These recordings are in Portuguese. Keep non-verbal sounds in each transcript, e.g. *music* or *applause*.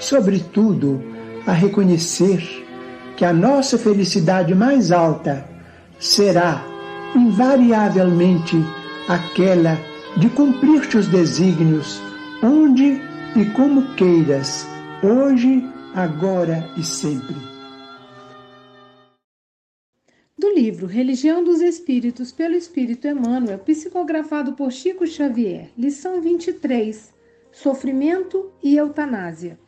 sobretudo, a reconhecer que a nossa felicidade mais alta será invariavelmente aquela de cumprir teus desígnios, onde e como queiras, hoje, agora e sempre. Do livro Religião dos Espíritos, pelo Espírito Emmanuel, psicografado por Chico Xavier, lição 23: Sofrimento e Eutanásia.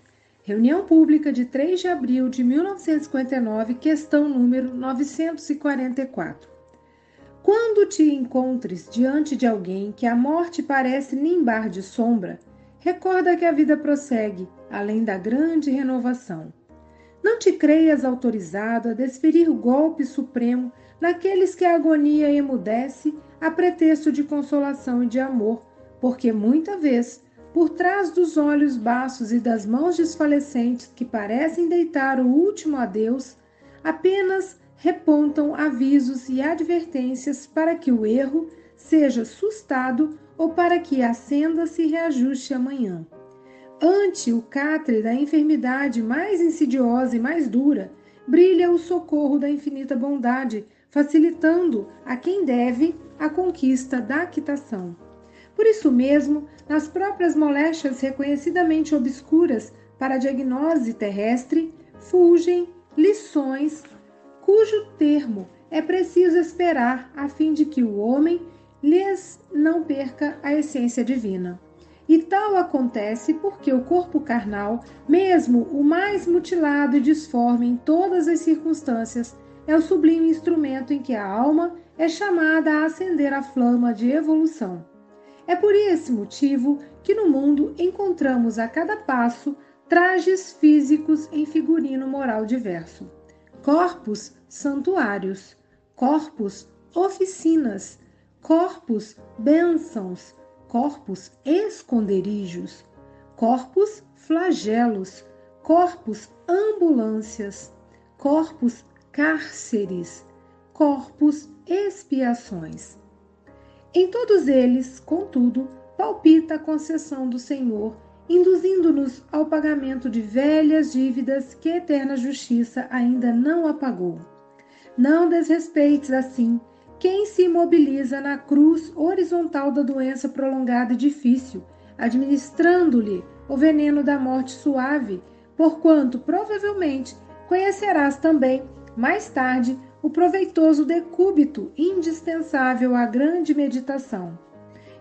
Reunião pública de 3 de abril de 1959, questão número 944. Quando te encontres diante de alguém que a morte parece nimbar de sombra, recorda que a vida prossegue, além da grande renovação. Não te creias autorizado a desferir o golpe supremo naqueles que a agonia emudece a pretexto de consolação e de amor, porque muita vez, por trás dos olhos baços e das mãos desfalecentes que parecem deitar o último adeus, apenas repontam avisos e advertências para que o erro seja sustado ou para que a senda se reajuste amanhã. Ante o catre da enfermidade mais insidiosa e mais dura, brilha o socorro da infinita bondade, facilitando a quem deve a conquista da quitação. Por isso mesmo, nas próprias moléstias reconhecidamente obscuras para a diagnose terrestre, fulgem lições cujo termo é preciso esperar a fim de que o homem lhes não perca a essência divina. E tal acontece porque o corpo carnal, mesmo o mais mutilado e disforme em todas as circunstâncias, é o sublime instrumento em que a alma é chamada a acender a flama de evolução. É por esse motivo que no mundo encontramos a cada passo trajes físicos em figurino moral diverso. Corpos santuários, corpos, oficinas, corpos, bênçãos, corpos, esconderijos, corpos, flagelos, corpos, ambulâncias, corpos, cárceres, corpos, expiações. Em todos eles, contudo, palpita a concessão do Senhor induzindo-nos ao pagamento de velhas dívidas que a eterna justiça ainda não apagou. Não desrespeites assim quem se imobiliza na cruz horizontal da doença prolongada e difícil, administrando-lhe o veneno da morte suave, porquanto provavelmente conhecerás também, mais tarde, o proveitoso decúbito indispensável à grande meditação.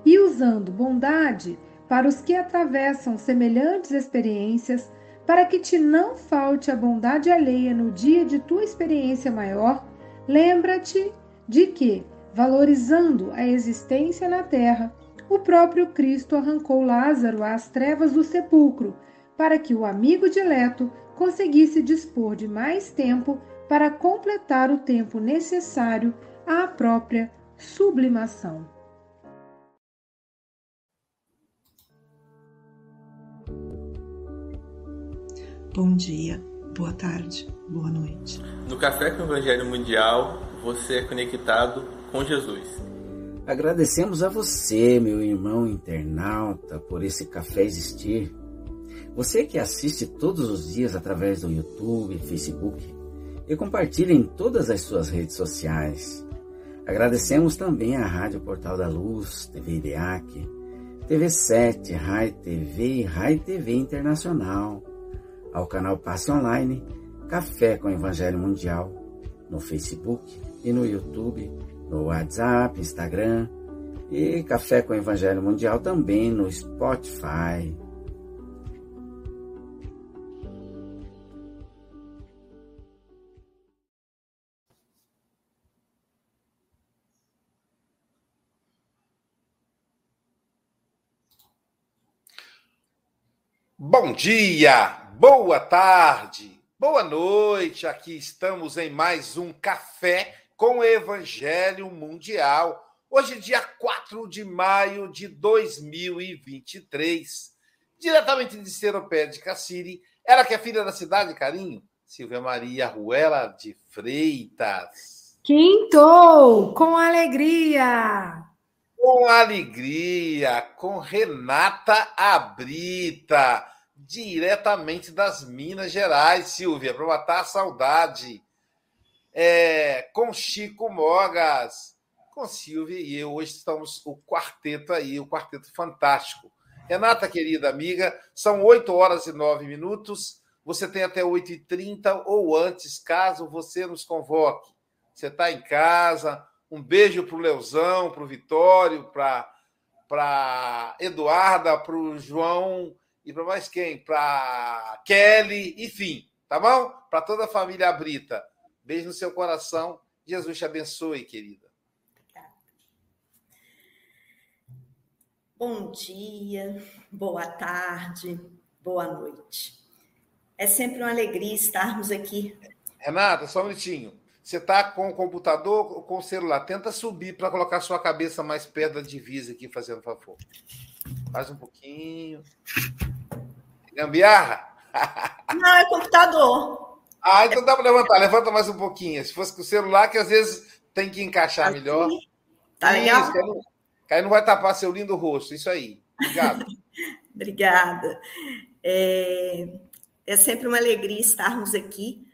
E usando bondade para os que atravessam semelhantes experiências, para que te não falte a bondade alheia no dia de tua experiência maior, lembra-te de que, valorizando a existência na terra, o próprio Cristo arrancou Lázaro às trevas do sepulcro, para que o amigo dileto conseguisse dispor de mais tempo para completar o tempo necessário à própria sublimação. Bom dia, boa tarde Boa noite. No Café com o Evangelho Mundial, você é conectado com Jesus. Agradecemos a você, meu irmão internauta, por esse café existir. Você que assiste todos os dias através do YouTube, Facebook e compartilha em todas as suas redes sociais. Agradecemos também à Rádio Portal da Luz, TV IDEAC, TV7, Rai TV e Rai TV Internacional, ao canal Passe Online, Café com Evangelho Mundial, no Facebook e no YouTube, no WhatsApp, Instagram e Café com Evangelho Mundial também no Spotify. Bom dia, boa tarde, boa noite. Aqui estamos em mais um café com o Evangelho Mundial. Hoje, dia 4 de maio de 2023. Diretamente de Seropé de Cassiri, ela que é filha da cidade, carinho, Silvia Maria Ruela de Freitas. Quintou, com alegria com alegria, com Renata Abrita, diretamente das Minas Gerais, Silvia, para matar a saudade. É, com Chico Mogas, com Silvia e eu. Hoje estamos o quarteto aí, o quarteto fantástico. Renata, querida amiga, são 8 horas e 9 minutos. Você tem até 8h30 ou antes, caso você nos convoque. Você está em casa, um beijo para o Leozão, para o Vitório, para Eduarda, para o João e para mais quem? Para Kelly, enfim, tá bom? Para toda a família Brita. Beijo no seu coração. Jesus te abençoe, querida. Bom dia, boa tarde, boa noite. É sempre uma alegria estarmos aqui. Renata, só um minutinho. Você está com o computador ou com o celular? Tenta subir para colocar sua cabeça mais perto da divisa aqui, fazendo favor. Faz um pouquinho. Gambiarra? *laughs* Não, é computador. Ah, então dá para levantar. Levanta mais um pouquinho. Se fosse com o celular, que às vezes tem que encaixar Aqui. melhor. Tá legal? Isso, que aí não vai tapar seu lindo rosto. Isso aí. Obrigado. *laughs* Obrigada. É... é sempre uma alegria estarmos aqui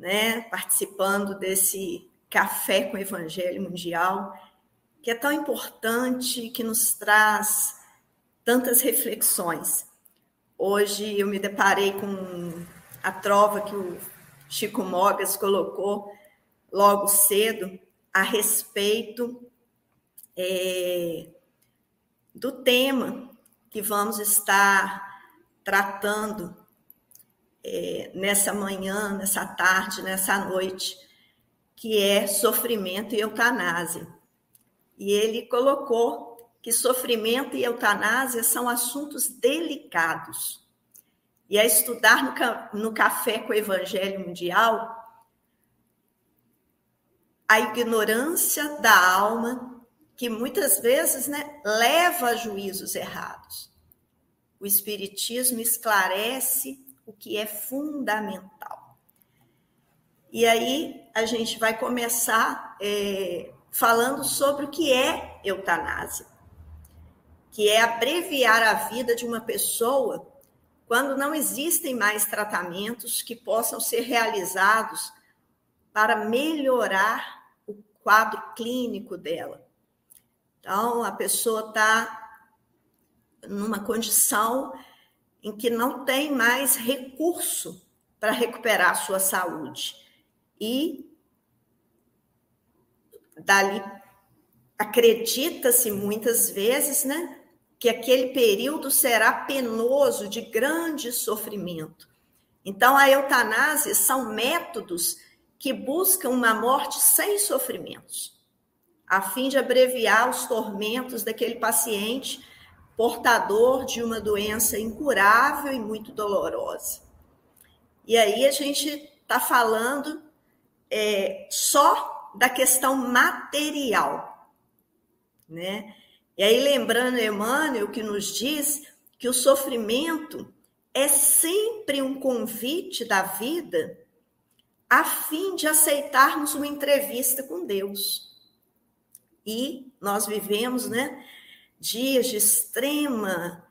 né, participando desse café com o Evangelho Mundial, que é tão importante, que nos traz tantas reflexões. Hoje eu me deparei com a trova que o Chico Mogas colocou logo cedo a respeito é, do tema que vamos estar tratando é, nessa manhã, nessa tarde, nessa noite, que é sofrimento e eutanásia. E ele colocou que sofrimento e eutanásia são assuntos delicados. E a estudar no, no Café com o Evangelho Mundial, a ignorância da alma, que muitas vezes né, leva a juízos errados. O Espiritismo esclarece o que é fundamental. E aí a gente vai começar é, falando sobre o que é eutanásia, que é abreviar a vida de uma pessoa quando não existem mais tratamentos que possam ser realizados para melhorar o quadro clínico dela. Então, a pessoa está numa condição em que não tem mais recurso para recuperar a sua saúde. E dali acredita-se muitas vezes, né, que aquele período será penoso de grande sofrimento. Então a eutanásia são métodos que buscam uma morte sem sofrimentos, a fim de abreviar os tormentos daquele paciente portador de uma doença incurável e muito dolorosa. E aí a gente está falando é, só da questão material, né? E aí lembrando Emmanuel que nos diz que o sofrimento é sempre um convite da vida a fim de aceitarmos uma entrevista com Deus. E nós vivemos, né, dias de extrema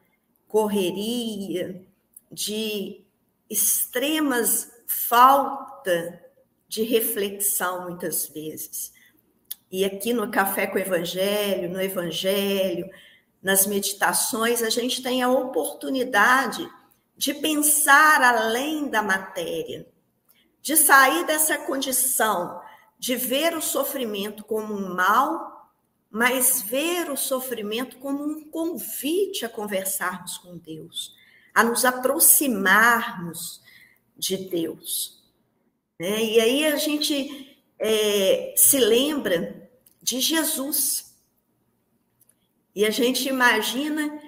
correria, de extremas falta de reflexão muitas vezes. E aqui no Café com o Evangelho, no Evangelho, nas meditações, a gente tem a oportunidade de pensar além da matéria, de sair dessa condição de ver o sofrimento como um mal, mas ver o sofrimento como um convite a conversarmos com Deus, a nos aproximarmos de Deus. Né? E aí a gente é, se lembra de Jesus. E a gente imagina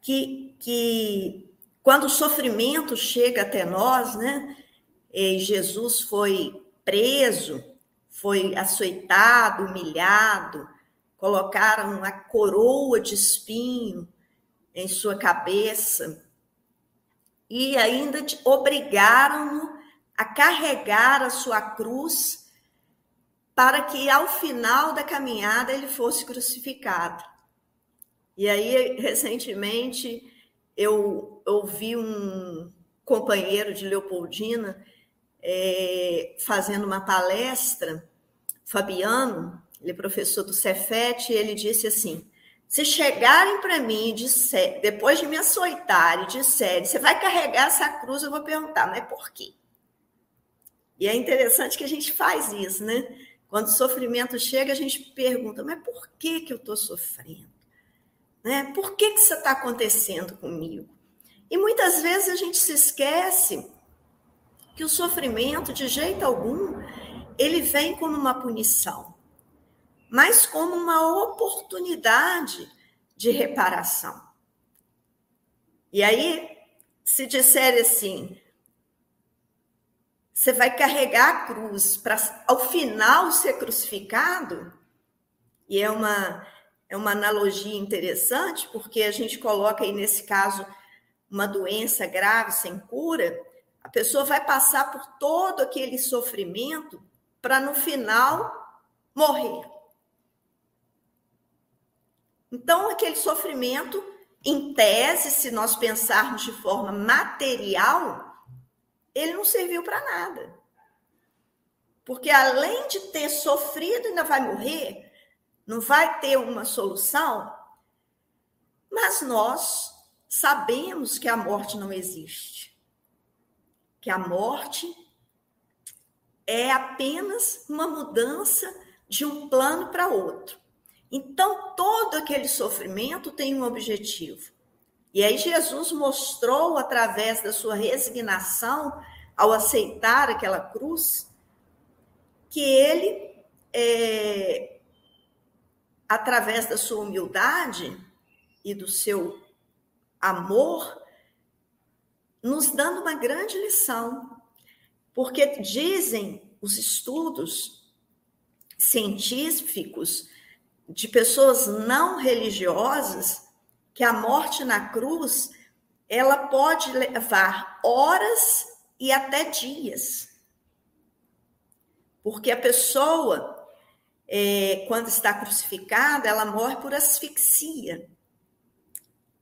que, que quando o sofrimento chega até nós, né? E Jesus foi preso, foi açoitado, humilhado, colocaram uma coroa de espinho em sua cabeça e ainda obrigaram-no a carregar a sua cruz para que ao final da caminhada ele fosse crucificado. E aí, recentemente, eu ouvi um companheiro de Leopoldina é, fazendo uma palestra, Fabiano, ele é professor do Cefet, e ele disse assim: se chegarem para mim disser, depois de me açoitar e disserem, você vai carregar essa cruz, eu vou perguntar, mas por quê? E é interessante que a gente faz isso, né? Quando o sofrimento chega, a gente pergunta, mas por que, que eu estou sofrendo? Né? Por que, que isso está acontecendo comigo? E muitas vezes a gente se esquece que o sofrimento, de jeito algum, ele vem como uma punição, mas como uma oportunidade de reparação. E aí, se disser assim, você vai carregar a cruz para ao final ser crucificado, e é uma é uma analogia interessante, porque a gente coloca aí nesse caso uma doença grave sem cura, a pessoa vai passar por todo aquele sofrimento para no final morrer. Então, aquele sofrimento, em tese, se nós pensarmos de forma material, ele não serviu para nada. Porque além de ter sofrido, ainda vai morrer, não vai ter uma solução, mas nós sabemos que a morte não existe. Que a morte é apenas uma mudança de um plano para outro. Então, todo aquele sofrimento tem um objetivo. E aí, Jesus mostrou, através da sua resignação, ao aceitar aquela cruz, que ele é, através da sua humildade e do seu amor, nos dando uma grande lição. Porque dizem os estudos científicos de pessoas não religiosas que a morte na cruz ela pode levar horas e até dias. Porque a pessoa é, quando está crucificada, ela morre por asfixia.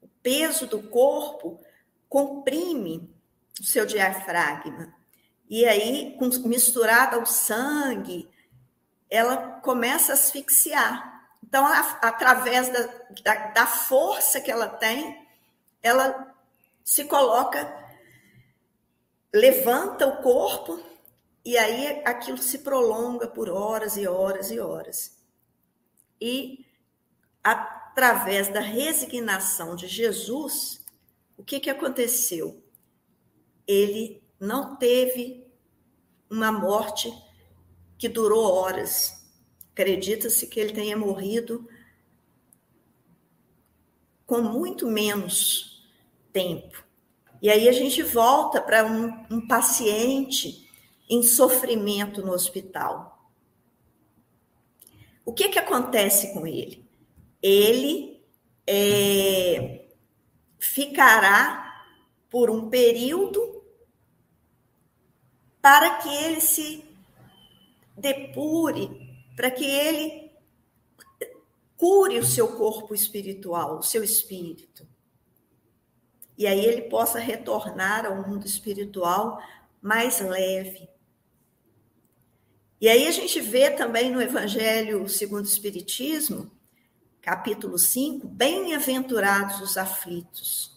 O peso do corpo comprime o seu diafragma. E aí, misturada ao sangue, ela começa a asfixiar. Então, a, através da, da, da força que ela tem, ela se coloca, levanta o corpo e aí aquilo se prolonga por horas e horas e horas. E através da resignação de Jesus, o que, que aconteceu? Ele não teve uma morte que durou horas. Acredita-se que ele tenha morrido com muito menos tempo. E aí a gente volta para um, um paciente em sofrimento no hospital. O que, que acontece com ele? Ele é, ficará por um período para que ele se depure, para que ele cure o seu corpo espiritual, o seu espírito. E aí ele possa retornar ao mundo espiritual mais leve. E aí a gente vê também no Evangelho segundo o Espiritismo, capítulo 5, bem-aventurados os aflitos,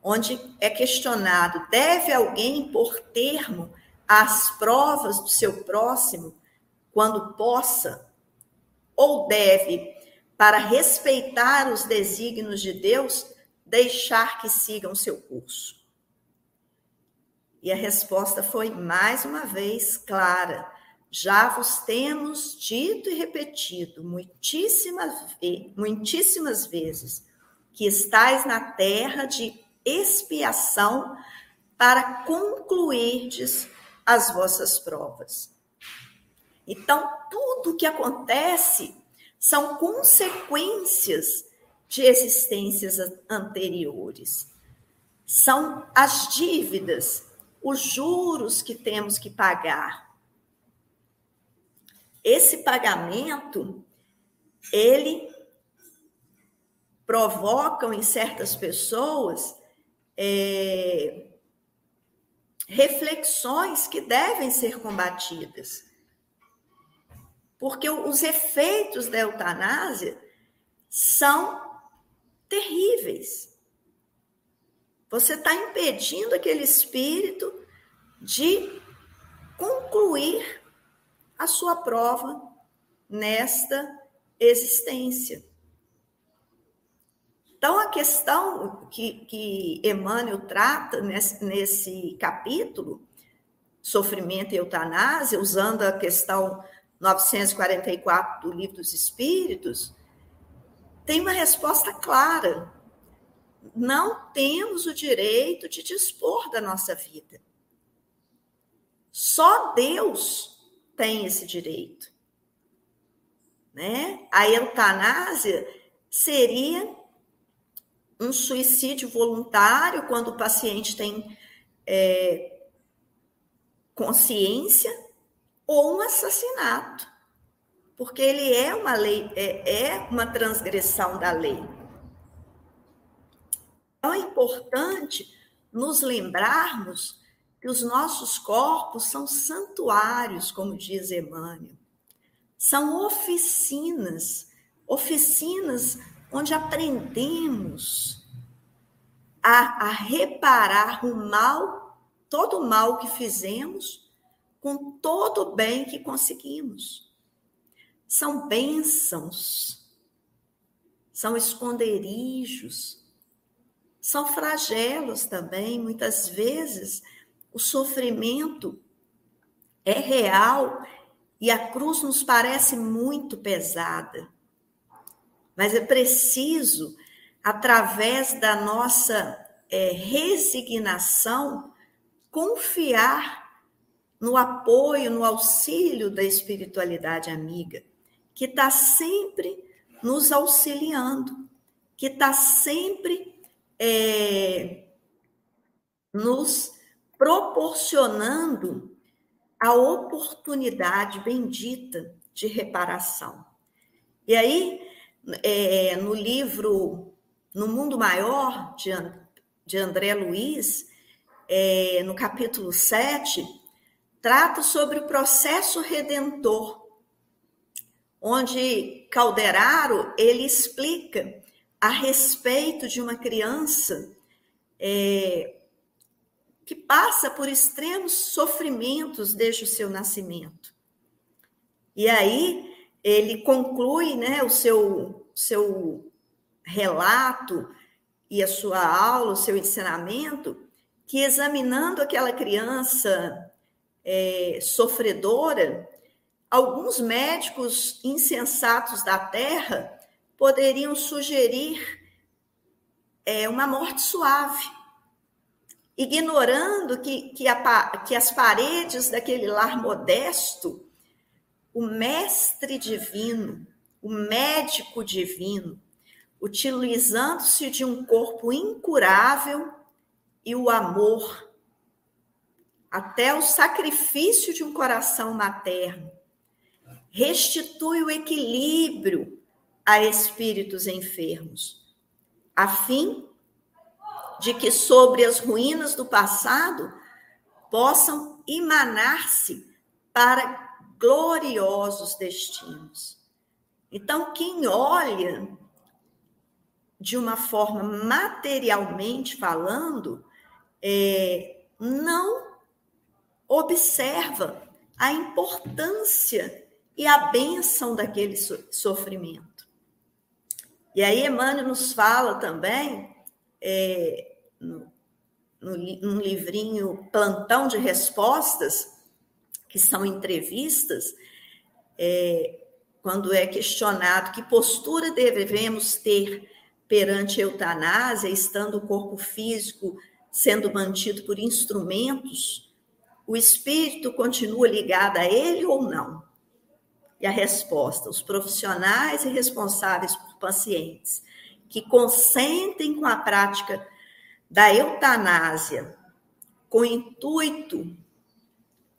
onde é questionado: deve alguém pôr termo às provas do seu próximo quando possa? Ou deve, para respeitar os desígnios de Deus, deixar que sigam seu curso? E a resposta foi mais uma vez clara já vos temos dito e repetido muitíssimas, muitíssimas vezes que estais na terra de expiação para concluirdes as vossas provas. Então, tudo o que acontece são consequências de existências anteriores. São as dívidas, os juros que temos que pagar esse pagamento ele provocam em certas pessoas é, reflexões que devem ser combatidas. Porque os efeitos da eutanásia são terríveis. Você está impedindo aquele espírito de concluir a sua prova nesta existência. Então, a questão que, que Emmanuel trata nesse, nesse capítulo, sofrimento e eutanásia, usando a questão 944 do Livro dos Espíritos, tem uma resposta clara. Não temos o direito de dispor da nossa vida. Só Deus tem esse direito. Né? A eutanásia seria um suicídio voluntário quando o paciente tem é, consciência ou um assassinato, porque ele é uma lei, é, é uma transgressão da lei. Então é importante nos lembrarmos que os nossos corpos são santuários, como diz Emmanuel. São oficinas, oficinas onde aprendemos a, a reparar o mal, todo o mal que fizemos, com todo o bem que conseguimos. São bênçãos, são esconderijos, são flagelos também, muitas vezes o sofrimento é real e a cruz nos parece muito pesada. Mas é preciso, através da nossa é, resignação, confiar no apoio, no auxílio da espiritualidade amiga, que está sempre nos auxiliando, que está sempre é, nos proporcionando a oportunidade bendita de reparação. E aí, é, no livro No Mundo Maior, de, de André Luiz, é, no capítulo 7, trata sobre o processo redentor, onde Calderaro ele explica a respeito de uma criança é, que passa por extremos sofrimentos desde o seu nascimento. E aí ele conclui né, o seu, seu relato e a sua aula, o seu ensinamento, que examinando aquela criança é, sofredora, alguns médicos insensatos da Terra poderiam sugerir é, uma morte suave ignorando que, que, a, que as paredes daquele lar modesto, o mestre divino, o médico divino, utilizando-se de um corpo incurável e o amor até o sacrifício de um coração materno, restitui o equilíbrio a espíritos enfermos, a fim de que sobre as ruínas do passado possam emanar-se para gloriosos destinos. Então, quem olha de uma forma materialmente falando, é, não observa a importância e a bênção daquele sofrimento. E aí Emmanuel nos fala também, é, no, no, num livrinho Plantão de Respostas, que são entrevistas, é, quando é questionado que postura devemos ter perante a eutanásia, estando o corpo físico sendo mantido por instrumentos, o espírito continua ligado a ele ou não? E a resposta: os profissionais e responsáveis por pacientes que consentem com a prática da eutanásia com o intuito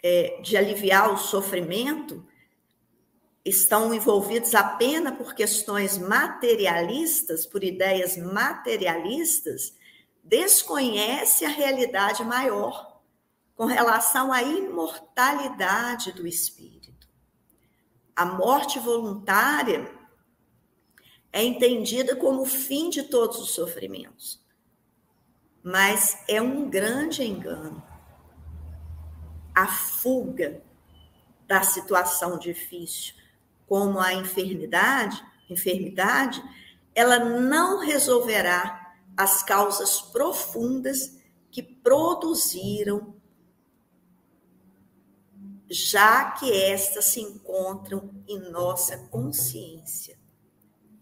é, de aliviar o sofrimento estão envolvidos apenas por questões materialistas, por ideias materialistas, desconhece a realidade maior com relação à imortalidade do espírito. A morte voluntária é entendida como o fim de todos os sofrimentos, mas é um grande engano. A fuga da situação difícil, como a enfermidade, enfermidade, ela não resolverá as causas profundas que produziram, já que estas se encontram em nossa consciência.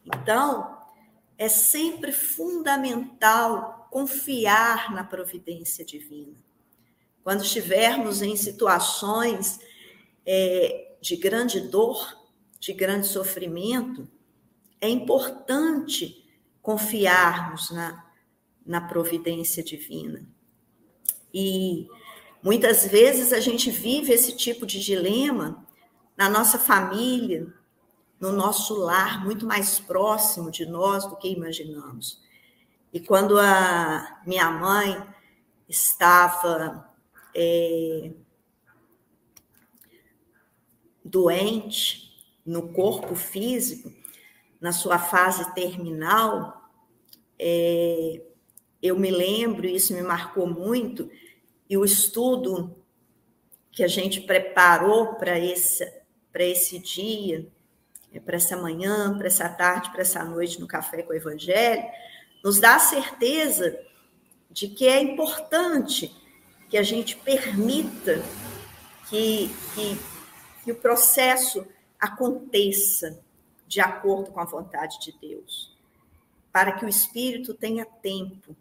Então, é sempre fundamental confiar na providência divina. Quando estivermos em situações é, de grande dor, de grande sofrimento, é importante confiarmos na, na providência divina. E muitas vezes a gente vive esse tipo de dilema na nossa família, no nosso lar, muito mais próximo de nós do que imaginamos. E quando a minha mãe estava é, doente, no corpo físico, na sua fase terminal, é, eu me lembro, isso me marcou muito, e o estudo que a gente preparou para esse, esse dia, é, para essa manhã, para essa tarde, para essa noite no Café com o Evangelho, nos dá a certeza de que é importante que a gente permita que, que, que o processo aconteça de acordo com a vontade de Deus, para que o espírito tenha tempo.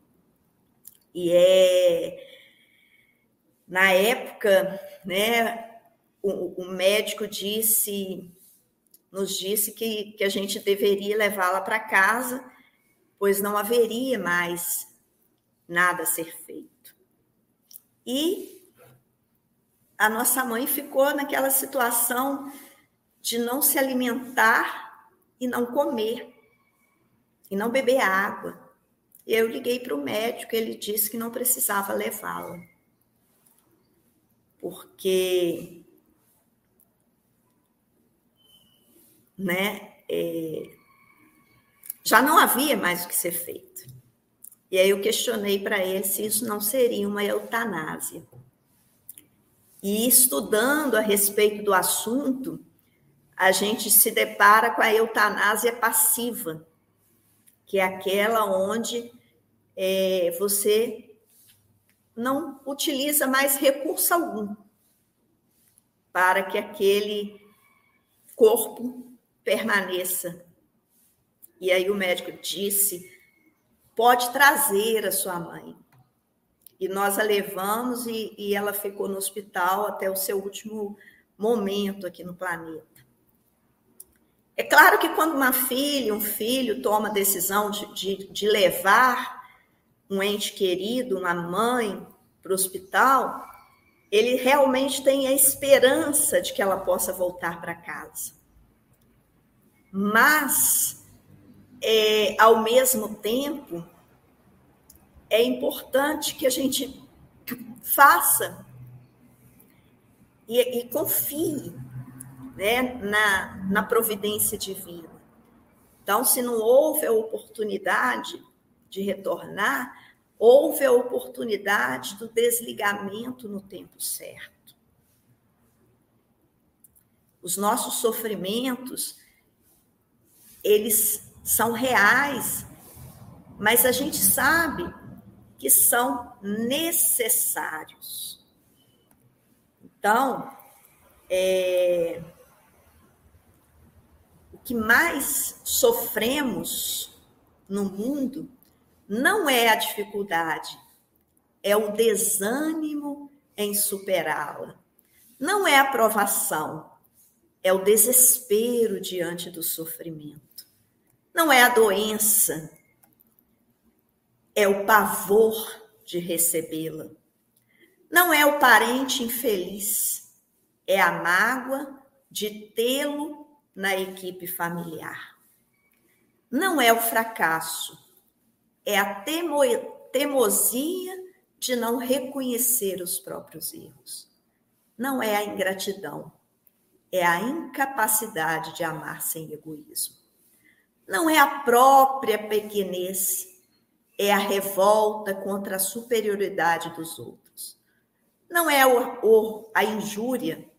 E é na época, né, o, o médico disse, nos disse que, que a gente deveria levá-la para casa, pois não haveria mais nada a ser feito. E a nossa mãe ficou naquela situação de não se alimentar e não comer, e não beber água. Eu liguei para o médico, ele disse que não precisava levá-la, porque né, é, já não havia mais o que ser feito. E aí eu questionei para ele se isso não seria uma eutanásia. E estudando a respeito do assunto, a gente se depara com a eutanásia passiva, que é aquela onde é, você não utiliza mais recurso algum para que aquele corpo permaneça. E aí o médico disse: pode trazer a sua mãe. E nós a levamos e, e ela ficou no hospital até o seu último momento aqui no planeta. É claro que quando uma filha, um filho toma a decisão de, de, de levar um ente querido, uma mãe, para o hospital, ele realmente tem a esperança de que ela possa voltar para casa. Mas, é, ao mesmo tempo, é importante que a gente faça e, e confie né, na, na providência divina. Então, se não houve a oportunidade de retornar, houve a oportunidade do desligamento no tempo certo. Os nossos sofrimentos, eles são reais, mas a gente sabe que são necessários. Então, é, o que mais sofremos no mundo não é a dificuldade, é o desânimo em superá-la. Não é a provação, é o desespero diante do sofrimento. Não é a doença, é o pavor de recebê-la. Não é o parente infeliz, é a mágoa de tê-lo na equipe familiar. Não é o fracasso, é a temo, teimosia de não reconhecer os próprios erros. Não é a ingratidão, é a incapacidade de amar sem egoísmo. Não é a própria pequenez, é a revolta contra a superioridade dos outros. Não é a injúria,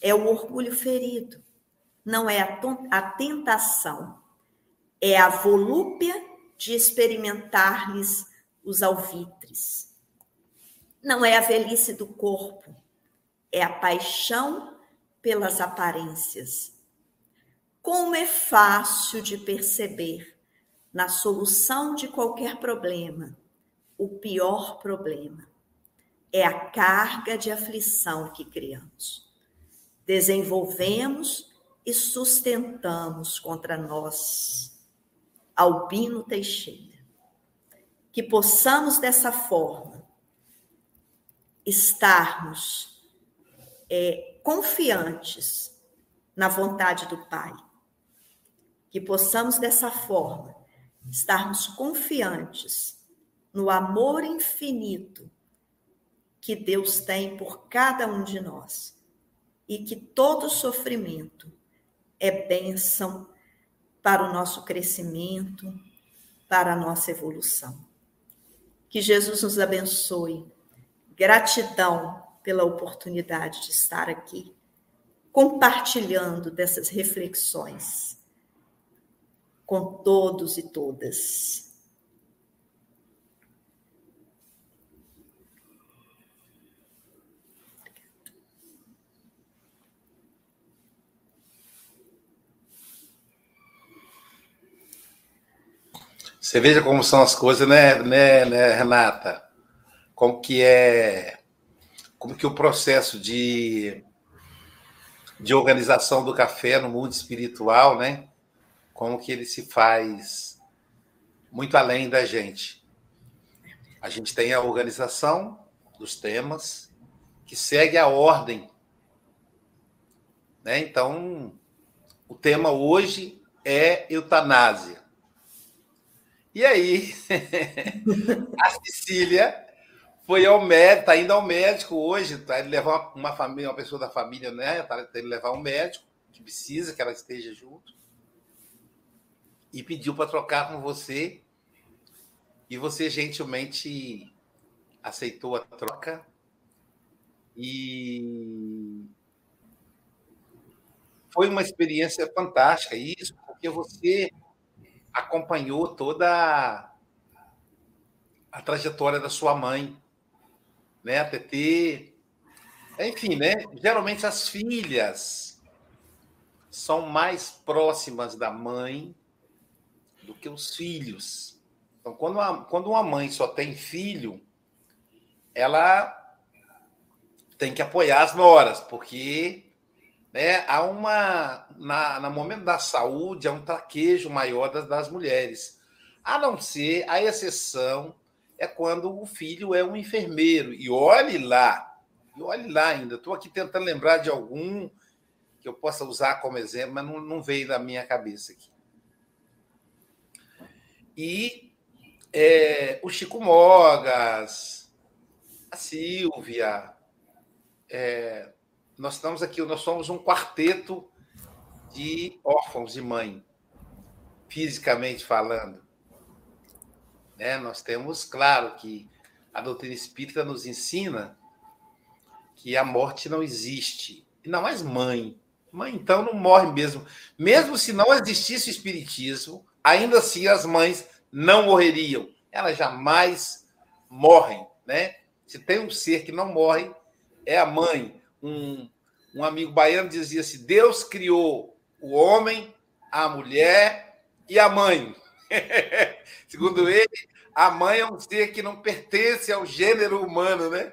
é o orgulho ferido. Não é a tentação, é a volúpia de experimentar-lhes os alvitres. Não é a velhice do corpo, é a paixão pelas aparências. Como é fácil de perceber na solução de qualquer problema, o pior problema é a carga de aflição que criamos. Desenvolvemos e sustentamos contra nós Albino Teixeira. Que possamos dessa forma estarmos é, confiantes na vontade do Pai. Que possamos dessa forma estarmos confiantes no amor infinito que Deus tem por cada um de nós e que todo sofrimento é bênção para o nosso crescimento, para a nossa evolução. Que Jesus nos abençoe. Gratidão pela oportunidade de estar aqui, compartilhando dessas reflexões com todos e todas. Você veja como são as coisas, né, né, né, Renata? Como que é, como que o processo de, de organização do café no mundo espiritual, né? Como que ele se faz muito além da gente. A gente tem a organização dos temas que segue a ordem, né? Então, o tema hoje é eutanásia. E aí, *laughs* a Cecília foi ao médico, está indo ao médico hoje, tá indo levar uma família, uma pessoa da família, né? Está indo levar um médico que precisa que ela esteja junto. E pediu para trocar com você. E você gentilmente aceitou a troca. E foi uma experiência fantástica isso, porque você acompanhou toda a, trajetória da sua mãe, né? A TT. Enfim, né? Geralmente as filhas são mais próximas da mãe do que os filhos. Então, quando uma, quando uma mãe só tem filho, ela tem que apoiar as noras, porque né, há uma. Na, no momento da saúde, há um traquejo maior das, das mulheres. A não ser, a exceção é quando o filho é um enfermeiro. E olhe lá, E olhe lá ainda, estou aqui tentando lembrar de algum que eu possa usar como exemplo, mas não, não veio da minha cabeça aqui. E é, o Chico Mogas, a Silvia, é, nós estamos aqui, nós somos um quarteto de órfãos de mãe, fisicamente falando. Né? Nós temos, claro, que a doutrina espírita nos ensina que a morte não existe. E não mais mãe. Mãe, então, não morre mesmo. Mesmo se não existisse o espiritismo, ainda assim as mães não morreriam. Elas jamais morrem, né? Se tem um ser que não morre, é a mãe. Um, um amigo baiano dizia assim: Deus criou o homem, a mulher e a mãe. *laughs* Segundo ele, a mãe é um ser que não pertence ao gênero humano, né?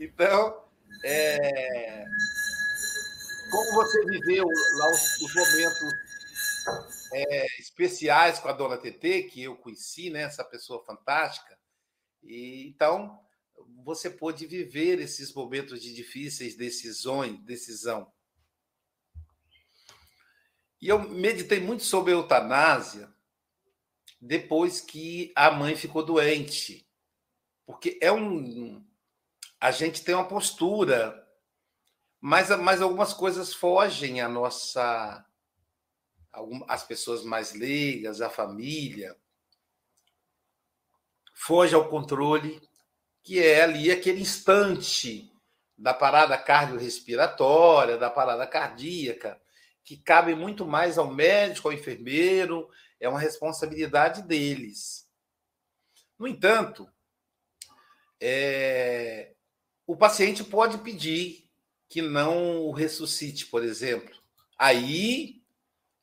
Então, é... como você viveu lá os, os momentos é, especiais com a dona TT, que eu conheci, né? Essa pessoa fantástica. E, então, você pôde viver esses momentos de difíceis decisões, decisão. E eu meditei muito sobre a eutanásia depois que a mãe ficou doente. Porque é um. A gente tem uma postura, mas, mas algumas coisas fogem à nossa. As pessoas mais leigas, a família, foge ao controle que é ali aquele instante da parada cardiorrespiratória, da parada cardíaca, que cabe muito mais ao médico, ao enfermeiro, é uma responsabilidade deles. No entanto, é, o paciente pode pedir que não o ressuscite, por exemplo. Aí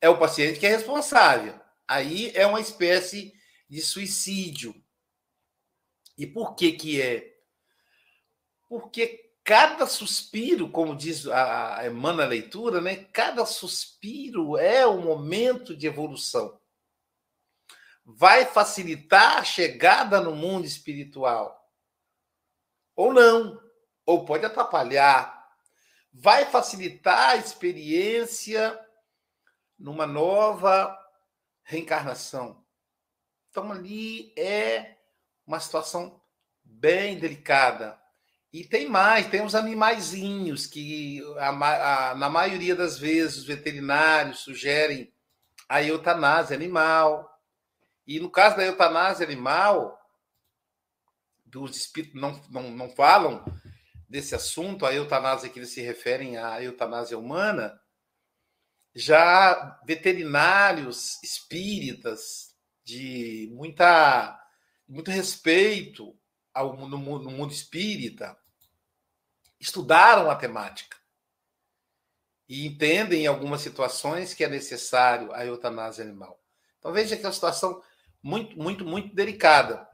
é o paciente que é responsável. Aí é uma espécie de suicídio. E por que que é? Porque cada suspiro, como diz a, emana leitura, né? Cada suspiro é um momento de evolução. Vai facilitar a chegada no mundo espiritual. Ou não, ou pode atrapalhar. Vai facilitar a experiência numa nova reencarnação. Então ali é uma situação bem delicada. E tem mais, tem os animaizinhos que, a, a, na maioria das vezes, os veterinários sugerem a eutanásia animal. E no caso da eutanásia animal, dos espíritos não, não, não falam desse assunto, a eutanásia que eles se referem à eutanásia humana, já veterinários espíritas de muita muito respeito ao, no, no mundo espírita, estudaram a temática e entendem em algumas situações que é necessário a eutanásia animal. Então veja que é uma situação muito, muito, muito delicada.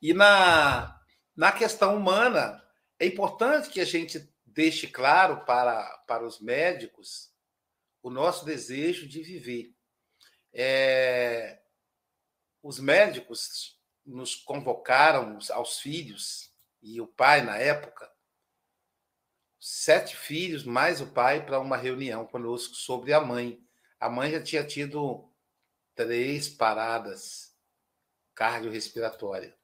E na, na questão humana, é importante que a gente deixe claro para, para os médicos o nosso desejo de viver. É, os médicos nos convocaram aos filhos, e o pai na época, sete filhos, mais o pai, para uma reunião conosco sobre a mãe. A mãe já tinha tido três paradas cardiorrespiratórias.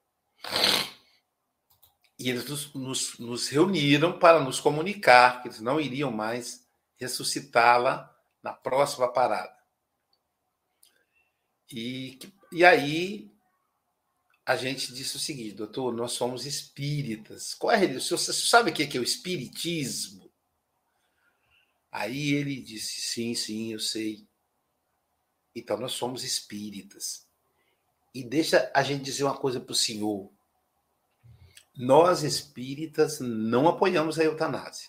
E eles nos, nos, nos, reuniram para nos comunicar que eles não iriam mais ressuscitá-la na próxima parada. E, e aí a gente disse o seguinte, doutor, nós somos espíritas. Qual é religião? Você sabe o que é o espiritismo? Aí ele disse, sim, sim, eu sei. Então nós somos espíritas. E deixa a gente dizer uma coisa para o senhor. Nós espíritas não apoiamos a eutanásia.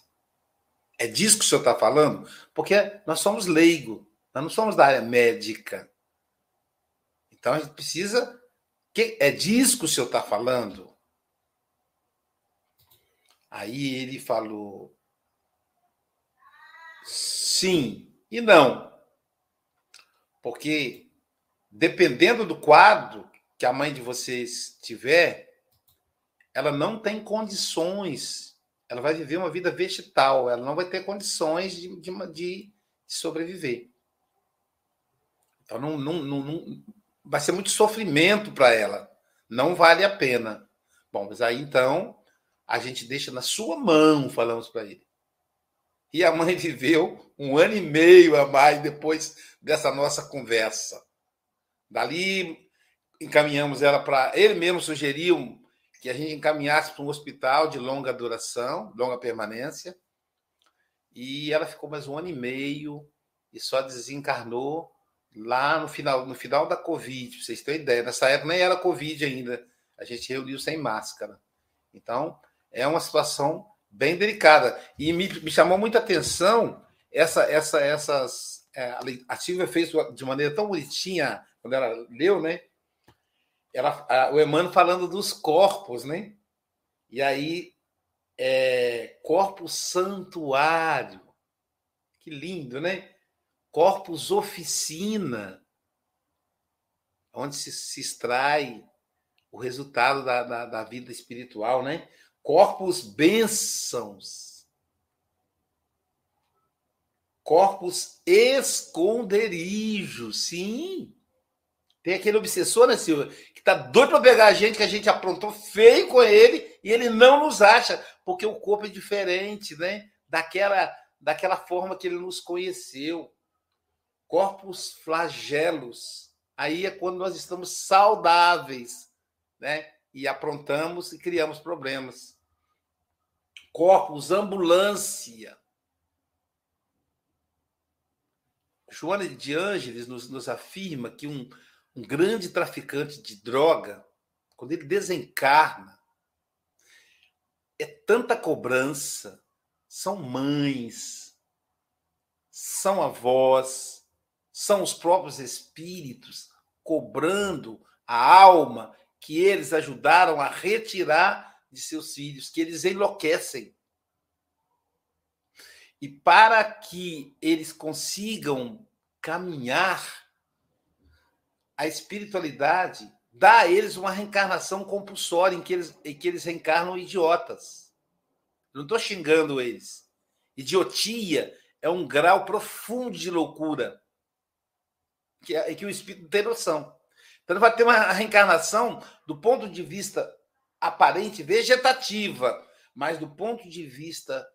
É disso que o senhor está falando? Porque nós somos leigo, nós não somos da área médica. Então a gente precisa que é disso que o senhor está falando? Aí ele falou: sim e não. Porque dependendo do quadro que a mãe de vocês tiver, ela não tem condições ela vai viver uma vida vegetal, ela não vai ter condições de, de, de sobreviver. Então, não, não, não, não vai ser muito sofrimento para ela. Não vale a pena. Bom, mas aí então a gente deixa na sua mão, falamos para ele. E a mãe *laughs* viveu um ano e meio a mais depois dessa nossa conversa. Dali encaminhamos ela para. Ele mesmo sugeriu que a gente encaminhasse para um hospital de longa duração, longa permanência. E ela ficou mais um ano e meio e só desencarnou lá no final, no final da Covid, pra vocês terem ideia. Nessa época nem era Covid ainda. A gente reuniu sem máscara. Então, é uma situação bem delicada. E me, me chamou muita atenção essa, essa, essas. É, a Silvia fez de maneira tão bonitinha quando ela leu, né? Ela, a, o Emmanuel falando dos corpos, né? E aí, é, corpo santuário. Que lindo, né? Corpus oficina, onde se, se extrai o resultado da, da, da vida espiritual, né? Corpus bênçãos. Corpus esconderijo, sim. Tem aquele obsessor, né, Silvia, que tá doido para pegar a gente, que a gente aprontou feio com ele, e ele não nos acha, porque o corpo é diferente, né? Daquela, daquela forma que ele nos conheceu. Corpus flagelos. Aí é quando nós estamos saudáveis, né? E aprontamos e criamos problemas. Corpus ambulância. Joana de Ângeles nos, nos afirma que um, um grande traficante de droga, quando ele desencarna, é tanta cobrança, são mães, são avós, são os próprios espíritos cobrando a alma que eles ajudaram a retirar de seus filhos, que eles enlouquecem. E para que eles consigam caminhar, a espiritualidade dá a eles uma reencarnação compulsória em que eles, em que eles reencarnam idiotas. Não estou xingando eles. Idiotia é um grau profundo de loucura que, é, que o espírito não tem noção. Então vai ter uma reencarnação do ponto de vista aparente vegetativa, mas do ponto de vista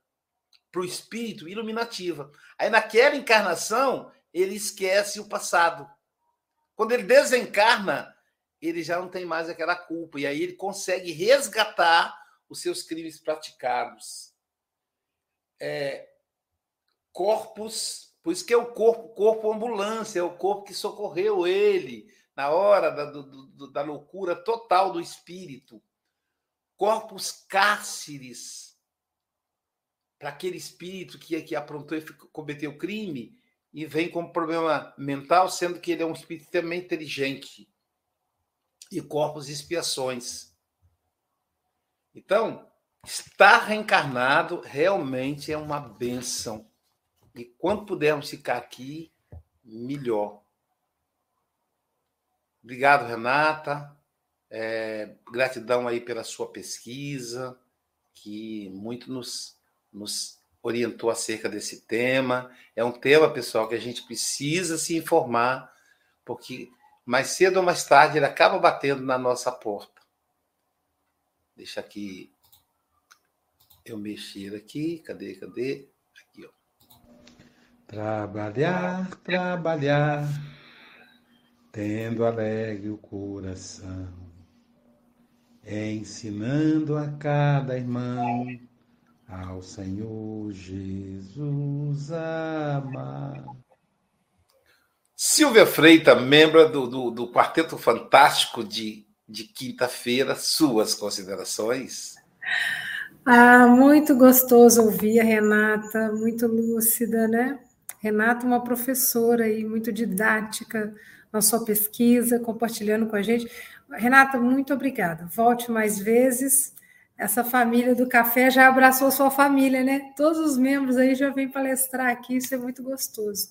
para o espírito iluminativa. Aí naquela encarnação ele esquece o passado. Quando ele desencarna, ele já não tem mais aquela culpa e aí ele consegue resgatar os seus crimes praticados. É, corpos, por isso que é o corpo, corpo ambulância, é o corpo que socorreu ele, na hora da, do, da loucura total do espírito. Corpos cárceres para aquele espírito que, que aprontou e cometeu crime e vem com problema mental, sendo que ele é um espírito também inteligente. E corpos expiações. Então, estar reencarnado realmente é uma benção. E quanto pudermos ficar aqui, melhor. Obrigado, Renata. É, gratidão aí pela sua pesquisa, que muito nos, nos orientou acerca desse tema. É um tema, pessoal, que a gente precisa se informar, porque mais cedo ou mais tarde ele acaba batendo na nossa porta. Deixa aqui eu mexer aqui. Cadê, cadê? Trabalhar, trabalhar tendo alegre o coração, ensinando a cada irmão ao Senhor Jesus amar. Silvia Freita, membro do, do, do Quarteto Fantástico de, de quinta-feira, suas considerações? Ah, muito gostoso ouvir a Renata, muito lúcida, né? Renata, uma professora aí, muito didática, na sua pesquisa, compartilhando com a gente. Renata, muito obrigada. Volte mais vezes. Essa família do café já abraçou sua família, né? Todos os membros aí já vêm palestrar aqui, isso é muito gostoso.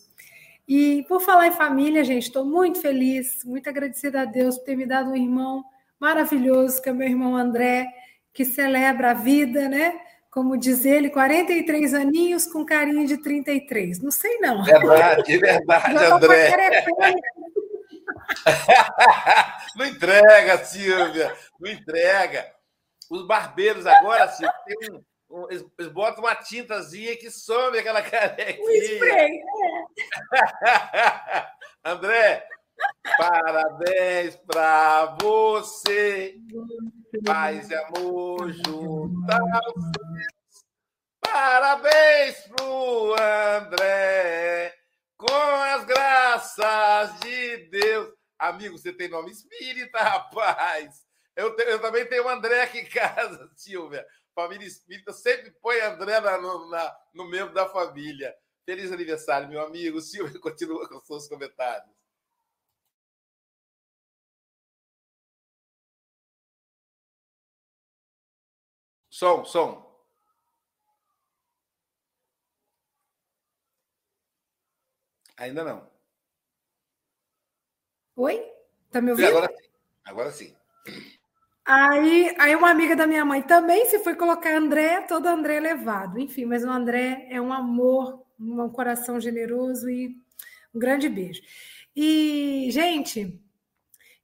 E por falar em família, gente, estou muito feliz, muito agradecida a Deus por ter me dado um irmão maravilhoso, que é meu irmão André, que celebra a vida, né? Como diz ele, 43 aninhos com carinho de 33. Não sei, não. Verdade, verdade, André. *laughs* não entrega, Silvia, não entrega. Os barbeiros agora, Silvia, tem um, um, eles, eles, botam uma tintazinha que some aquela *laughs* carequinha. Um spray, é. *laughs* André, parabéns para você. Paz e amor junto Parabéns pro André, com as graças de Deus. Amigo, você tem nome espírita, rapaz. Eu, eu também tenho o André aqui em casa, *laughs* Silvia. Família espírita sempre põe André na, na, no membro da família. Feliz aniversário, meu amigo. Silvia *laughs* continua com os seus comentários. Som, som. Ainda não. Oi? Tá me ouvindo? Agora sim. Agora sim. Aí, aí uma amiga da minha mãe também se foi colocar André, todo André levado. Enfim, mas o André é um amor, um coração generoso e um grande beijo. E, gente,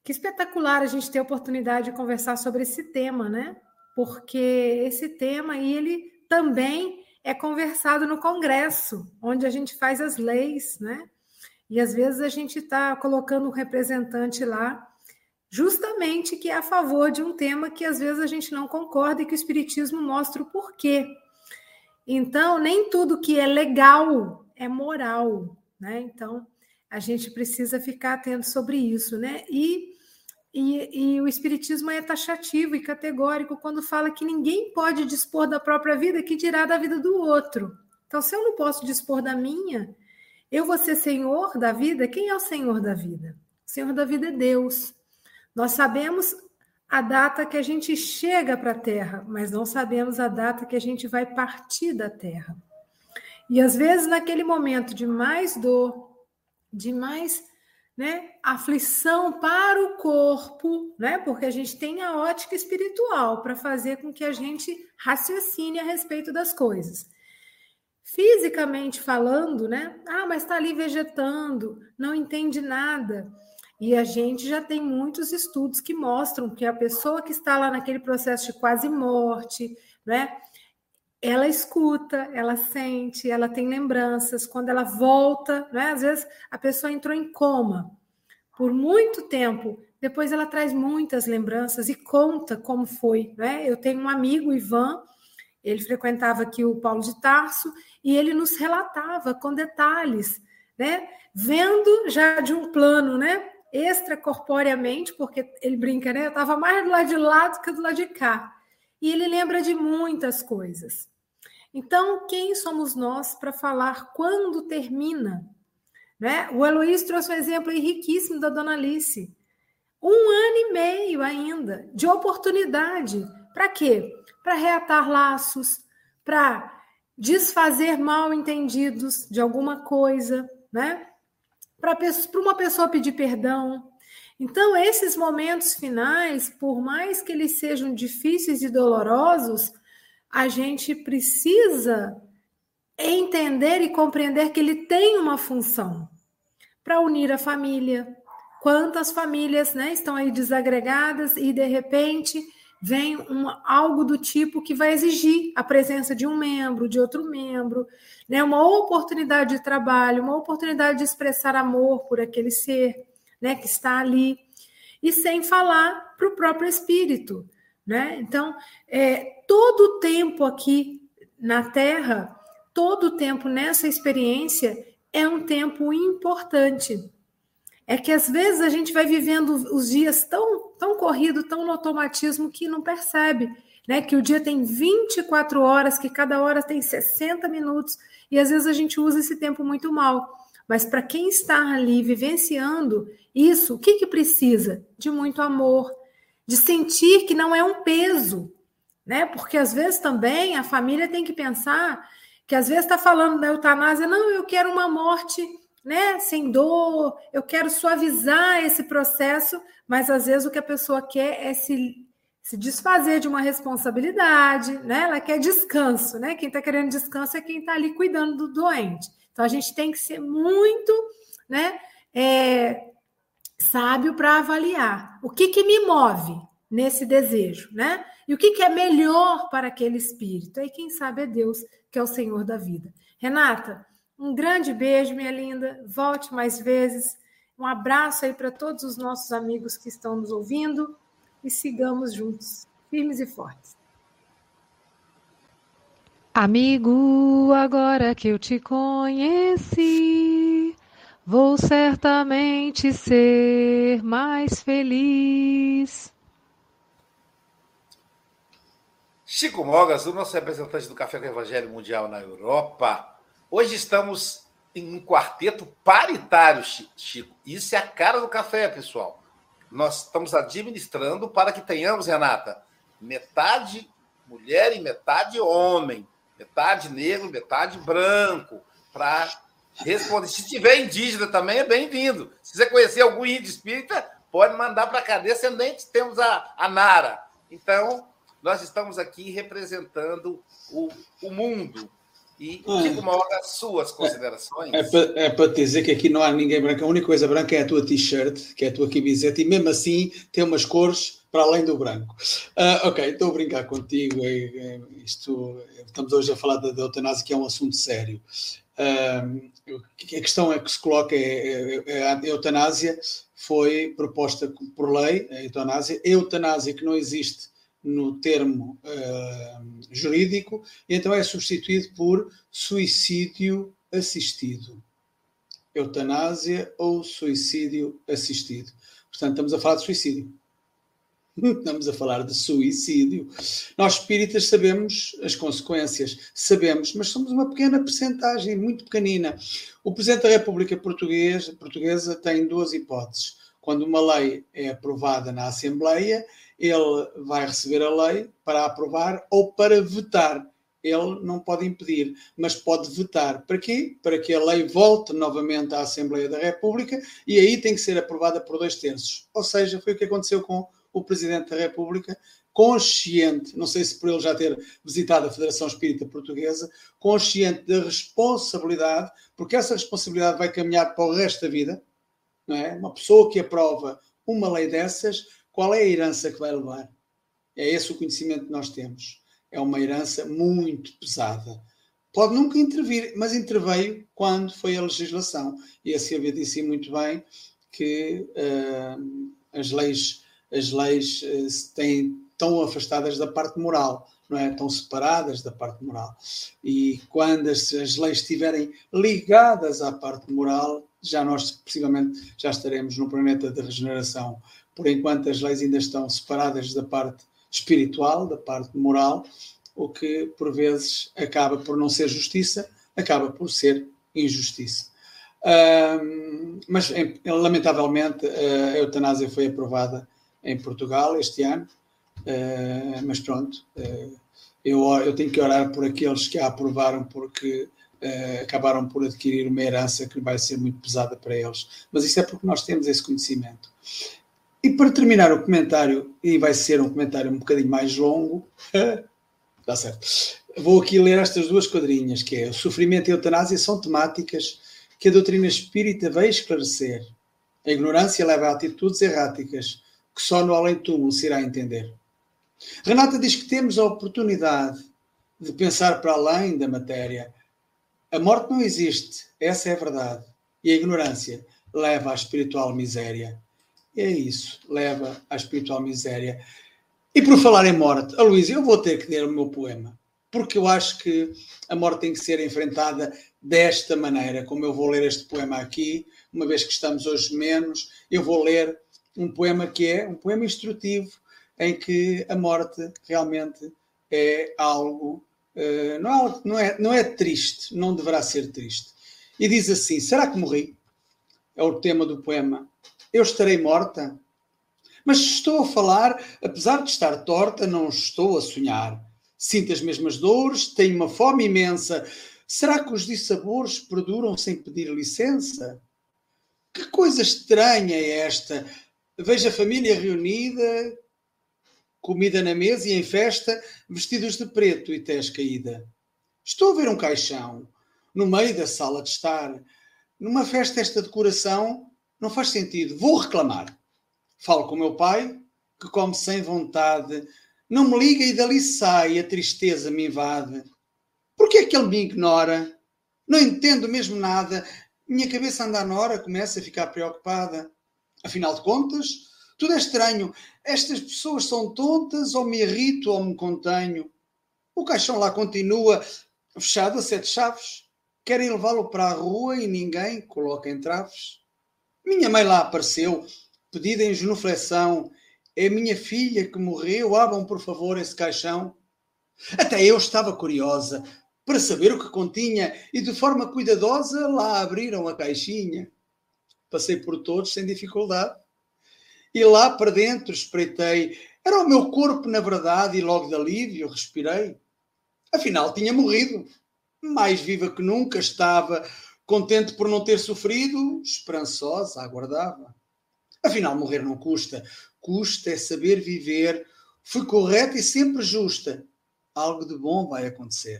que espetacular a gente ter a oportunidade de conversar sobre esse tema, né? Porque esse tema ele também é conversado no Congresso, onde a gente faz as leis, né? E às vezes a gente está colocando um representante lá justamente que é a favor de um tema que às vezes a gente não concorda e que o Espiritismo mostra o porquê. Então, nem tudo que é legal é moral, né? Então, a gente precisa ficar atento sobre isso, né? E, e, e o Espiritismo é taxativo e categórico quando fala que ninguém pode dispor da própria vida, que dirá da vida do outro. Então, se eu não posso dispor da minha, eu vou ser senhor da vida? Quem é o senhor da vida? O senhor da vida é Deus. Nós sabemos a data que a gente chega para a Terra, mas não sabemos a data que a gente vai partir da Terra. E às vezes, naquele momento de mais dor, de mais né, aflição para o corpo, né, porque a gente tem a ótica espiritual para fazer com que a gente raciocine a respeito das coisas. Fisicamente falando, né? Ah, mas está ali vegetando, não entende nada. E a gente já tem muitos estudos que mostram que a pessoa que está lá naquele processo de quase morte, né? Ela escuta, ela sente, ela tem lembranças. Quando ela volta, né? Às vezes a pessoa entrou em coma por muito tempo. Depois ela traz muitas lembranças e conta como foi, né? Eu tenho um amigo, Ivan, ele frequentava aqui o Paulo de Tarso e ele nos relatava com detalhes, né? Vendo já de um plano, né? extracorporeamente, porque ele brinca, né? Eu estava mais do lado de lá do que do lado de cá. E ele lembra de muitas coisas. Então, quem somos nós para falar quando termina? Né? O Heloísio trouxe um exemplo riquíssimo da Dona Alice. Um ano e meio ainda de oportunidade. Para quê? Para reatar laços, para desfazer mal entendidos de alguma coisa, né? para uma pessoa pedir perdão. Então, esses momentos finais, por mais que eles sejam difíceis e dolorosos, a gente precisa entender e compreender que ele tem uma função para unir a família. Quantas famílias né, estão aí desagregadas e, de repente, vem um, algo do tipo que vai exigir a presença de um membro, de outro membro, né? uma oportunidade de trabalho, uma oportunidade de expressar amor por aquele ser né, que está ali, e sem falar para o próprio espírito. Né? Então, é, todo o tempo aqui na Terra, todo o tempo nessa experiência é um tempo importante é que às vezes a gente vai vivendo os dias tão, tão corrido, tão no automatismo que não percebe, né? Que o dia tem 24 horas, que cada hora tem 60 minutos, e às vezes a gente usa esse tempo muito mal. Mas para quem está ali vivenciando isso, o que, que precisa? De muito amor, de sentir que não é um peso, né? Porque às vezes também a família tem que pensar que às vezes está falando da eutanásia, não, eu quero uma morte né, sem dor, eu quero suavizar esse processo, mas às vezes o que a pessoa quer é se se desfazer de uma responsabilidade, né? Ela quer descanso, né? Quem está querendo descanso é quem está ali cuidando do doente. Então a gente tem que ser muito, né? É, sábio para avaliar o que, que me move nesse desejo, né? E o que, que é melhor para aquele espírito? Aí quem sabe é Deus, que é o Senhor da vida. Renata, um grande beijo, minha linda. Volte mais vezes. Um abraço aí para todos os nossos amigos que estão nos ouvindo e sigamos juntos, firmes e fortes. Amigo, agora que eu te conheci, vou certamente ser mais feliz. Chico Mogas, o nosso representante do Café com o Evangelho Mundial na Europa. Hoje estamos em um quarteto paritário, Chico. Isso é a cara do café, pessoal nós estamos administrando para que tenhamos, Renata, metade mulher e metade homem, metade negro, metade branco, para responder. Se tiver indígena também, é bem-vindo. Se você conhecer algum índio espírita, pode mandar para a cadeia, ascendente, temos a, a Nara. Então, nós estamos aqui representando o, o mundo, e digo uma hora as suas considerações. É, é, é para te dizer que aqui não há ninguém branco. A única coisa branca é a tua t-shirt, que é a tua camiseta, e mesmo assim tem umas cores para além do branco. Uh, ok, estou a brincar contigo. É, é, isto, estamos hoje a falar da, da eutanásia, que é um assunto sério. Uh, a questão é que se coloca é, é, a eutanásia foi proposta por lei, a eutanásia, eutanásia que não existe no termo uh, jurídico, e então é substituído por suicídio assistido. Eutanásia ou suicídio assistido. Portanto, estamos a falar de suicídio. *laughs* Estamos a falar de suicídio. Nós espíritas sabemos as consequências, sabemos, mas somos uma pequena percentagem, muito pequenina. O Presidente da República Portuguesa, portuguesa tem duas hipóteses. Quando uma lei é aprovada na Assembleia, ele vai receber a lei para aprovar ou para vetar. Ele não pode impedir, mas pode vetar. Para quê? Para que a lei volte novamente à Assembleia da República e aí tem que ser aprovada por dois terços. Ou seja, foi o que aconteceu com o Presidente da República, consciente, não sei se por ele já ter visitado a Federação Espírita Portuguesa, consciente da responsabilidade, porque essa responsabilidade vai caminhar para o resto da vida. Não é? Uma pessoa que aprova uma lei dessas qual é a herança que vai levar? É esse o conhecimento que nós temos. É uma herança muito pesada. Pode nunca intervir, mas interveio quando foi a legislação. E a Silvia disse muito bem que uh, as leis, as leis uh, têm, estão afastadas da parte moral, não é? Estão separadas da parte moral. E quando as, as leis estiverem ligadas à parte moral, já nós possivelmente já estaremos no planeta de regeneração por enquanto as leis ainda estão separadas da parte espiritual, da parte moral, o que por vezes acaba por não ser justiça, acaba por ser injustiça. Uh, mas lamentavelmente a eutanásia foi aprovada em Portugal este ano, uh, mas pronto, uh, eu, eu tenho que orar por aqueles que a aprovaram porque Uh, acabaram por adquirir uma herança que vai ser muito pesada para eles. Mas isso é porque nós temos esse conhecimento. E para terminar o comentário, e vai ser um comentário um bocadinho mais longo, *laughs* está certo. Vou aqui ler estas duas quadrinhas, que é o sofrimento e a eutanásia são temáticas que a doutrina espírita veio esclarecer. A ignorância leva a atitudes erráticas que só no além-túmulo se irá entender. Renata diz que temos a oportunidade de pensar para além da matéria. A morte não existe, essa é a verdade. E a ignorância leva à espiritual miséria. É isso, leva à espiritual miséria. E por falar em morte, a Luísa, eu vou ter que ler o meu poema, porque eu acho que a morte tem que ser enfrentada desta maneira, como eu vou ler este poema aqui, uma vez que estamos hoje menos, eu vou ler um poema que é um poema instrutivo, em que a morte realmente é algo, uh, não, é, não, é, não é triste, não deverá ser triste. E diz assim: Será que morri? É o tema do poema eu estarei morta. Mas estou a falar, apesar de estar torta, não estou a sonhar. Sinto as mesmas dores, tenho uma fome imensa. Será que os dissabores perduram sem pedir licença? Que coisa estranha é esta? Vejo a família reunida, comida na mesa e em festa, vestidos de preto e tez caída. Estou a ver um caixão no meio da sala de estar. Numa festa esta decoração não faz sentido. Vou reclamar. Falo com o meu pai, que come sem vontade. Não me liga e dali sai, a tristeza me invade. Por que é que ele me ignora? Não entendo mesmo nada. Minha cabeça anda na hora, começa a ficar preocupada. Afinal de contas, tudo é estranho. Estas pessoas são tontas, ou me irrito, ou me contenho. O caixão lá continua fechado a sete chaves. Querem levá-lo para a rua e ninguém coloca entraves. Minha mãe lá apareceu, pedida em genuflexão. É minha filha que morreu. Abram, por favor, esse caixão. Até eu estava curiosa para saber o que continha e, de forma cuidadosa, lá abriram a caixinha. Passei por todos sem dificuldade. E lá para dentro espreitei. Era o meu corpo, na verdade, e logo de alívio respirei. Afinal, tinha morrido. Mais viva que nunca estava, contente por não ter sofrido, esperançosa, aguardava. Afinal, morrer não custa. Custa é saber viver. Fui correta e sempre justa. Algo de bom vai acontecer.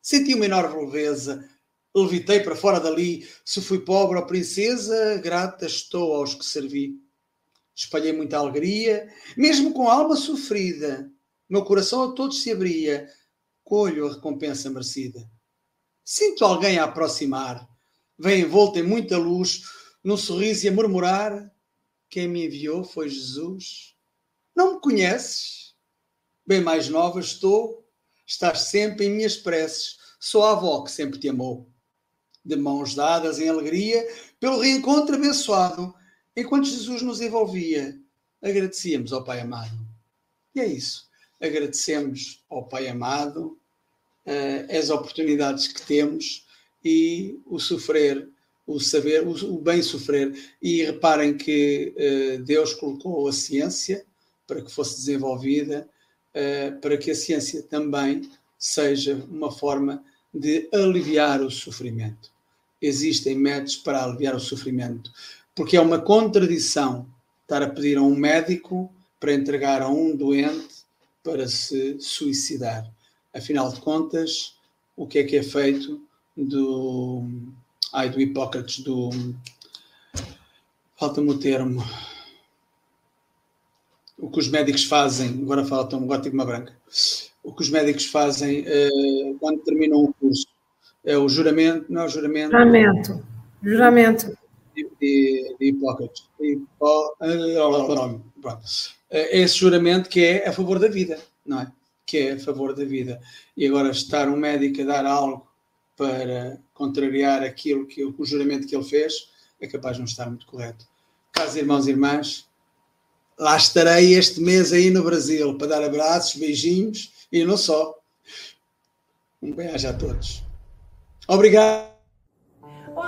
Senti uma enorme leveza. Levitei para fora dali. Se fui pobre ou princesa, grata estou aos que servi. Espalhei muita alegria, mesmo com a alma sofrida. Meu coração a todos se abria. Colho a recompensa merecida. Sinto alguém a aproximar. Vem envolto em muita luz, num sorriso e a murmurar: Quem me enviou foi Jesus. Não me conheces? Bem mais nova estou, estás sempre em minhas preces. Sou a avó que sempre te amou. De mãos dadas em alegria, pelo reencontro abençoado, enquanto Jesus nos envolvia, agradecíamos ao Pai amado. E é isso. Agradecemos ao Pai amado uh, as oportunidades que temos e o sofrer, o saber, o, o bem sofrer. E reparem que uh, Deus colocou a ciência para que fosse desenvolvida, uh, para que a ciência também seja uma forma de aliviar o sofrimento. Existem métodos para aliviar o sofrimento porque é uma contradição estar a pedir a um médico para entregar a um doente para se suicidar. Afinal de contas, o que é que é feito do. Ai, do Hipócrates, do. Falta-me o termo. O que os médicos fazem, agora falta um gótico uma branca. O que os médicos fazem uh, quando terminam o curso é o juramento, não é o juramento. Juramento. Juramento de, de Hipócrates. É esse juramento que é a favor da vida, não é? Que é a favor da vida. E agora estar um médico a dar algo para contrariar aquilo que o juramento que ele fez é capaz de não estar muito correto. Caros irmãos e irmãs, lá estarei este mês aí no Brasil para dar abraços, beijinhos e não só. Um beijo a todos. Obrigado.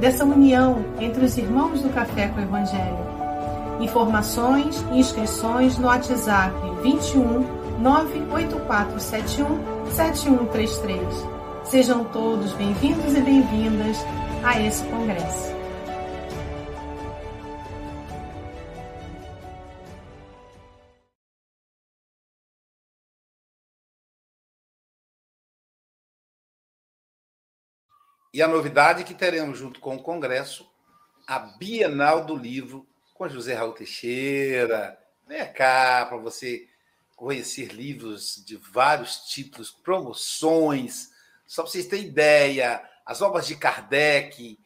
dessa união entre os irmãos do Café com o Evangelho. Informações e inscrições no WhatsApp 21 98471 7133. Sejam todos bem-vindos e bem-vindas a esse congresso. E a novidade é que teremos, junto com o Congresso, a Bienal do Livro com José Raul Teixeira. Vem cá para você conhecer livros de vários títulos, promoções. Só para vocês terem ideia, as obras de Kardec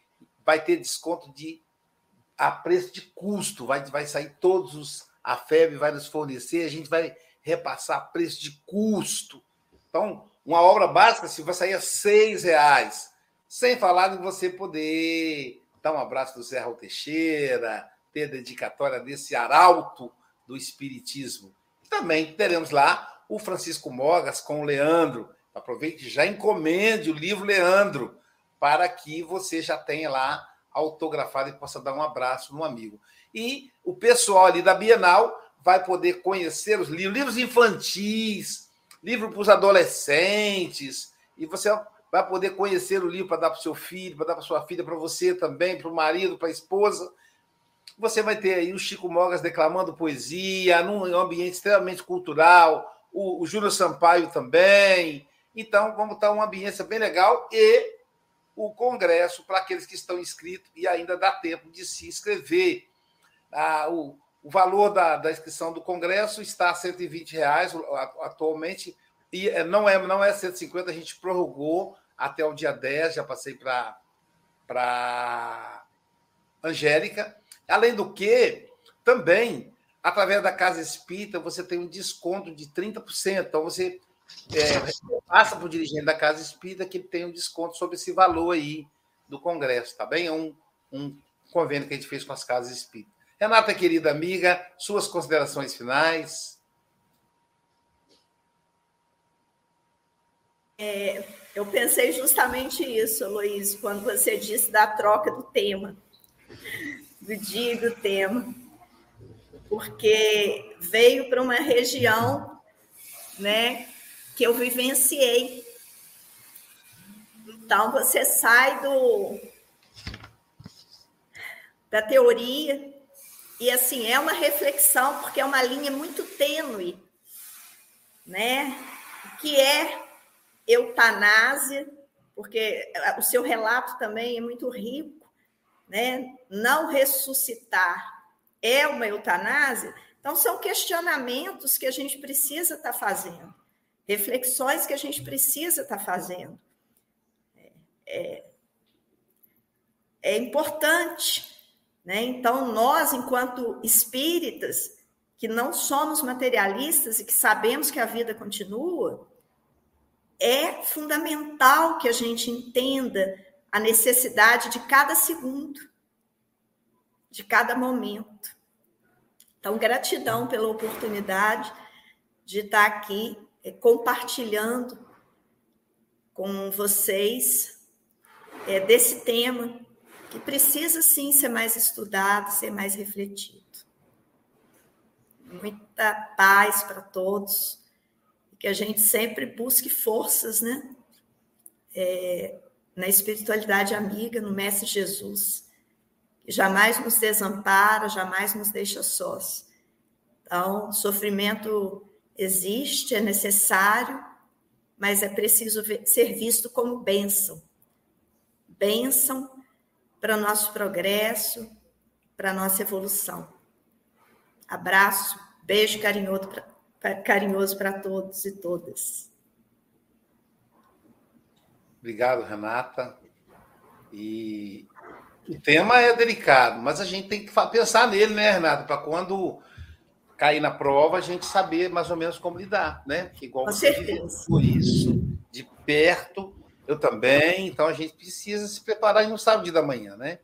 vai ter desconto de a preço de custo, vai, vai sair todos os. A FEB vai nos fornecer, a gente vai repassar preço de custo. Então, uma obra básica se vai sair a seis reais. Sem falar de você poder dar um abraço do Zé Raul Teixeira, ter dedicatória desse arauto do Espiritismo. Também teremos lá o Francisco Mogas com o Leandro. Aproveite e já encomende o livro Leandro, para que você já tenha lá autografado e possa dar um abraço no amigo. E o pessoal ali da Bienal vai poder conhecer os livros, livros infantis, livro para os adolescentes, e você vai poder conhecer o livro para dar para o seu filho, para dar para sua filha, para você também, para o marido, para a esposa. Você vai ter aí o Chico Mogas declamando poesia, num ambiente extremamente cultural, o, o Júnior Sampaio também. Então, vamos estar uma ambiência bem legal e o congresso para aqueles que estão inscritos e ainda dá tempo de se inscrever. Ah, o, o valor da, da inscrição do congresso está a 120 reais atualmente e é, não é, não é 150, a gente prorrogou até o dia 10, já passei para para Angélica. Além do que, também, através da Casa Espírita, você tem um desconto de 30%. Então, você é, passa para o dirigente da Casa Espírita que tem um desconto sobre esse valor aí do Congresso, tá bem? É um, um convênio que a gente fez com as Casas Espíritas. Renata, querida amiga, suas considerações finais. É, eu pensei justamente isso, Luiz, quando você disse da troca do tema, do dia e do tema, porque veio para uma região né, que eu vivenciei. Então, você sai do, da teoria, e assim, é uma reflexão, porque é uma linha muito tênue, né? Que é eutanásia, porque o seu relato também é muito rico, né? Não ressuscitar é uma eutanásia. Então, são questionamentos que a gente precisa estar tá fazendo, reflexões que a gente precisa estar tá fazendo. É, é, é importante, né? Então, nós, enquanto espíritas, que não somos materialistas e que sabemos que a vida continua, é fundamental que a gente entenda a necessidade de cada segundo, de cada momento. Então, gratidão pela oportunidade de estar aqui é, compartilhando com vocês é, desse tema que precisa sim ser mais estudado, ser mais refletido. Muita paz para todos que a gente sempre busque forças, né? É, na espiritualidade amiga, no Mestre Jesus, que jamais nos desampara, jamais nos deixa sós. Então, sofrimento existe, é necessário, mas é preciso ser visto como bênção. Bênção para nosso progresso, para nossa evolução. Abraço, beijo carinhoso carinhoso para todos e todas. Obrigado, Renata. E o tema é delicado, mas a gente tem que pensar nele, né, Renata? Para quando cair na prova, a gente saber mais ou menos como lidar, né? Que igual Com certeza. Por isso, de perto, eu também. Então a gente precisa se preparar e não sabe o dia da manhã, né?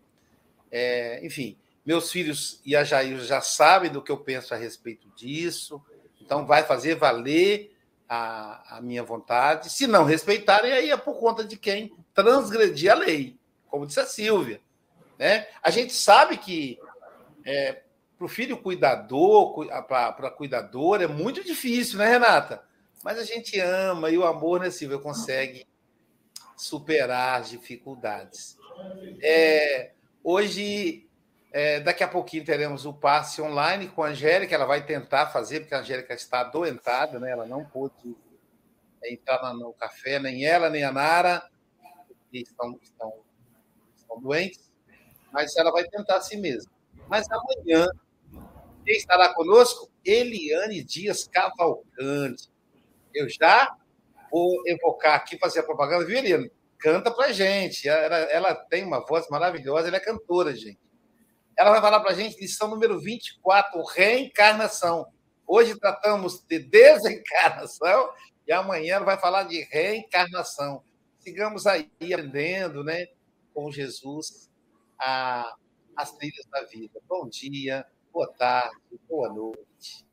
É, enfim, meus filhos e a Jair já sabem do que eu penso a respeito disso. Então, vai fazer valer a, a minha vontade. Se não respeitarem, aí é por conta de quem transgredir a lei, como disse a Silvia. Né? A gente sabe que é, para o filho cuidador, para a cuidadora, é muito difícil, né, Renata? Mas a gente ama e o amor, né, Silvia, consegue superar as dificuldades. É, hoje é, daqui a pouquinho teremos o passe online com a Angélica, ela vai tentar fazer, porque a Angélica está adoentada, né? ela não pôde entrar no café, nem ela, nem a Nara, que estão, estão, estão doentes, mas ela vai tentar a si mesma. Mas amanhã, quem estará conosco? Eliane Dias Cavalcante. Eu já vou evocar aqui, fazer a propaganda, viu, Eliane? Canta pra gente. Ela, ela tem uma voz maravilhosa, ela é cantora, gente. Ela vai falar para a gente lição número 24, reencarnação. Hoje tratamos de desencarnação e amanhã ela vai falar de reencarnação. Sigamos aí aprendendo né, com Jesus a, as trilhas da vida. Bom dia, boa tarde, boa noite.